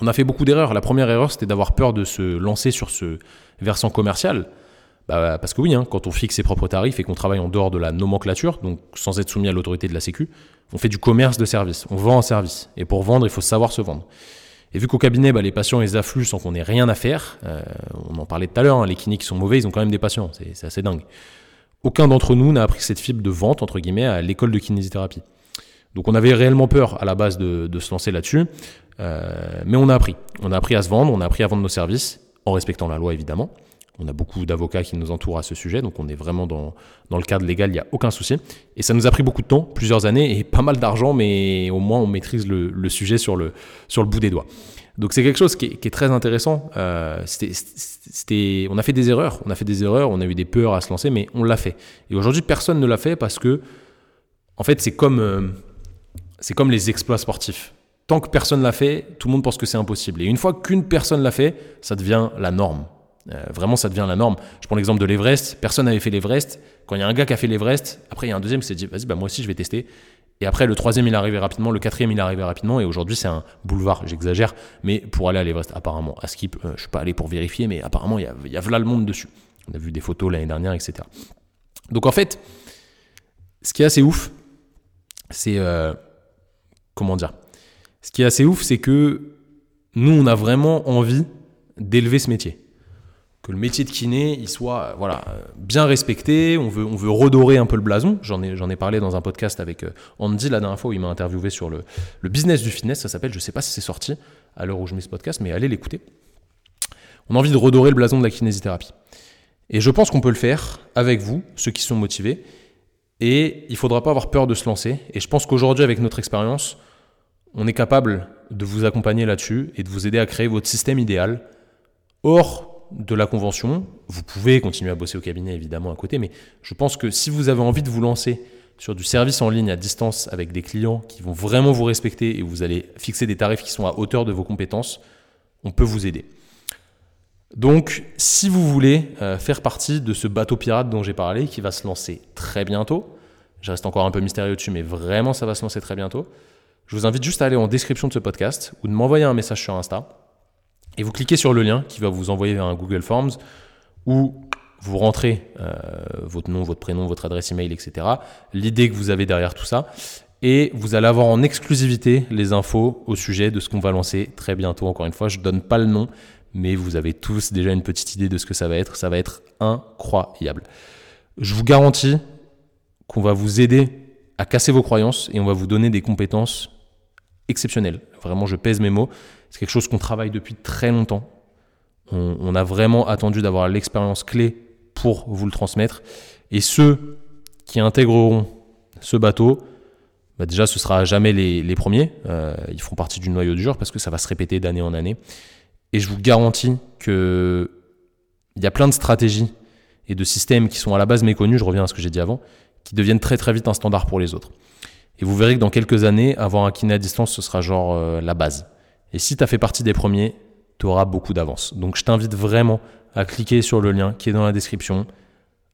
On a fait beaucoup d'erreurs. La première erreur, c'était d'avoir peur de se lancer sur ce versant commercial. Bah, parce que oui, hein, quand on fixe ses propres tarifs et qu'on travaille en dehors de la nomenclature, donc sans être soumis à l'autorité de la Sécu, on fait du commerce de service, on vend un service. Et pour vendre, il faut savoir se vendre. Et vu qu'au cabinet, bah, les patients, ils affluent sans qu'on ait rien à faire, euh, on en parlait tout à l'heure, hein, les cliniques sont mauvais, ils ont quand même des patients, c'est assez dingue. Aucun d'entre nous n'a appris cette fibre de vente, entre guillemets, à l'école de kinésithérapie. Donc on avait réellement peur à la base de, se lancer là-dessus, euh, mais on a appris. On a appris à se vendre, on a appris à vendre nos services, en respectant la loi évidemment. On a beaucoup d'avocats qui nous entourent à ce sujet, donc on est vraiment dans, dans le cadre légal, il n'y a aucun souci. Et ça nous a pris beaucoup de temps, plusieurs années et pas mal d'argent, mais au moins on maîtrise le, sujet sur le, sur le bout des doigts. Donc c'est quelque chose qui est, très intéressant. Euh, on a fait des erreurs, on a fait des erreurs, on a eu des peurs à se lancer, mais on l'a fait. Et aujourd'hui, personne ne l'a fait parce que, en fait, c'est comme, euh, c'est comme les exploits sportifs. Tant que personne l'a fait, tout le monde pense que c'est impossible. Et une fois qu'une personne l'a fait, ça devient la norme. Euh, vraiment, ça devient la norme. Je prends l'exemple de l'Everest. Personne n'avait fait l'Everest. Quand il y a un gars qui a fait l'Everest, après il y a un deuxième qui s'est dit, vas-y, bah, moi aussi je vais tester. Et après, le troisième, il est arrivé rapidement. Le quatrième, il est arrivé rapidement. Et aujourd'hui, c'est un boulevard. J'exagère. Mais pour aller à l'Everest, apparemment, à Skip, euh, je suis pas allé pour vérifier, mais apparemment, il y a, y a là le monde dessus. On a vu des photos l'année dernière, etc. Donc en fait, ce qui est assez ouf, c'est. Euh, comment dire? Ce qui est assez ouf, c'est que nous, on a vraiment envie d'élever ce métier que le métier de kiné il soit euh, voilà bien respecté. On veut on veut redorer un peu le blason. J'en ai j'en ai parlé dans un podcast avec euh, Andy la dernière fois où il m'a interviewé sur le, le business du fitness. Ça s'appelle. Je sais pas si c'est sorti à l'heure où je mets ce podcast, mais allez l'écouter. On a envie de redorer le blason de la kinésithérapie. Et je pense qu'on peut le faire avec vous, ceux qui sont motivés. Et il faudra pas avoir peur de se lancer. Et je pense qu'aujourd'hui, avec notre expérience, on est capable de vous accompagner là-dessus et de vous aider à créer votre système idéal. Or, de la convention. Vous pouvez continuer à bosser au cabinet évidemment à côté, mais je pense que si vous avez envie de vous lancer sur du service en ligne à distance avec des clients qui vont vraiment vous respecter et vous allez fixer des tarifs qui sont à hauteur de vos compétences, on peut vous aider. Donc, si vous voulez euh, faire partie de ce bateau pirate dont j'ai parlé, qui va se lancer très bientôt, je reste encore un peu mystérieux dessus, mais vraiment ça va se lancer très bientôt, je vous invite juste à aller en description de ce podcast ou de m'envoyer un message sur Insta et vous cliquez sur le lien qui va vous envoyer vers un Google Forms où vous rentrez euh, votre nom, votre prénom, votre adresse email, etc. L'idée que vous avez derrière tout ça. Et vous allez avoir en exclusivité les infos au sujet de ce qu'on va lancer très bientôt. Encore une fois, je ne donne pas le nom, mais vous avez tous déjà une petite idée de ce que ça va être. Ça va être incroyable. Je vous garantis qu'on va vous aider à casser vos croyances et on va vous donner des compétences exceptionnelles. Vraiment, je pèse mes mots. C'est quelque chose qu'on travaille depuis très longtemps. On, a vraiment attendu d'avoir l'expérience clé pour vous le transmettre. Et ceux qui intégreront ce bateau, bah déjà ce sera jamais les, premiers. Euh, ils feront partie du noyau dur parce que ça va se répéter d'année en année. Et je vous garantis qu'il y a plein de stratégies et de systèmes qui sont à la base méconnus, je reviens à ce que j'ai dit avant, qui deviennent très très vite un standard pour les autres. Et vous verrez que dans quelques années, avoir un kiné à distance, ce sera genre euh, la base. Et si tu as fait partie des premiers, tu auras beaucoup d'avance. Donc je t'invite vraiment à cliquer sur le lien qui est dans la description,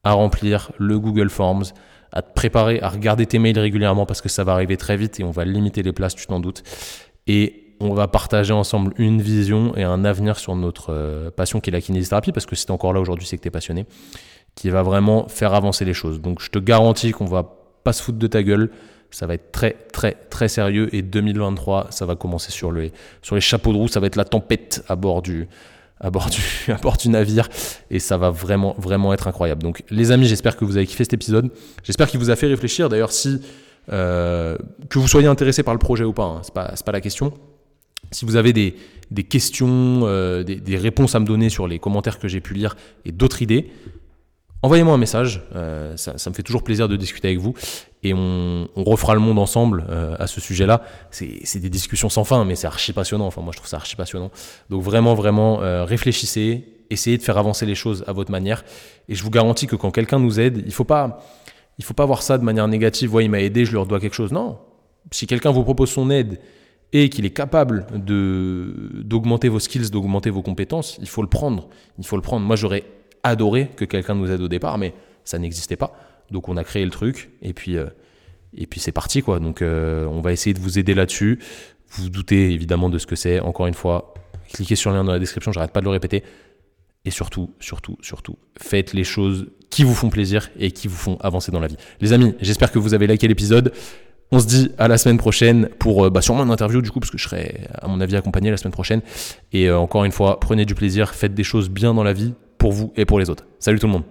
à remplir le Google Forms, à te préparer, à regarder tes mails régulièrement parce que ça va arriver très vite et on va limiter les places, tu t'en doutes. Et on va partager ensemble une vision et un avenir sur notre euh, passion qui est la kinésithérapie parce que si tu encore là aujourd'hui, c'est que tu es passionné, qui va vraiment faire avancer les choses. Donc je te garantis qu'on va pas se foutre de ta gueule. Ça va être très, très, très sérieux. Et 2023, ça va commencer sur les, sur les chapeaux de roue. Ça va être la tempête à bord du, à bord du, à bord navire et ça va vraiment vraiment être incroyable. Donc les amis, j'espère que vous avez kiffé cet épisode. J'espère qu'il vous a fait réfléchir. D'ailleurs, si euh, que vous soyez intéressé par le projet ou pas, hein, c'est pas pas la question. Si vous avez des, des questions, euh, des, des, réponses à me donner sur les commentaires que j'ai pu lire et d'autres idées, envoyez-moi un message. Euh, ça, me fait toujours plaisir de discuter avec vous et on, on refera le monde ensemble euh, à ce sujet-là. C'est des discussions sans fin, mais c'est archi passionnant. Enfin, moi, je trouve ça archi passionnant. Donc, vraiment, vraiment, euh, réfléchissez, essayez de faire avancer les choses à votre manière. Et je vous garantis que quand quelqu'un nous aide, il faut faut pas voir ça de manière négative. Ouais, il m'a aidé, je lui redois quelque chose. Non. Si quelqu'un vous propose son aide et qu'il est capable d'augmenter vos skills, d'augmenter vos compétences, il faut le prendre. Il faut le prendre. Moi, j'aurais adoré que quelqu'un nous aide au départ, mais ça n'existait pas. Donc on a créé le truc et puis, euh, et puis c'est parti quoi. Donc euh, on va essayer de vous aider là-dessus. Vous, vous doutez évidemment de ce que c'est. Encore une fois, cliquez sur le lien dans la description, j'arrête pas de le répéter. Et surtout, surtout, surtout, faites les choses qui vous font plaisir et qui vous font avancer dans la vie. Les amis, j'espère que vous avez liké l'épisode. On se dit à la semaine prochaine pour euh, bah, sûrement une interview du coup parce que je serai à mon avis accompagné la semaine prochaine. Et encore une fois, prenez du plaisir, faites des choses bien dans la vie pour vous et pour les autres. Salut tout le monde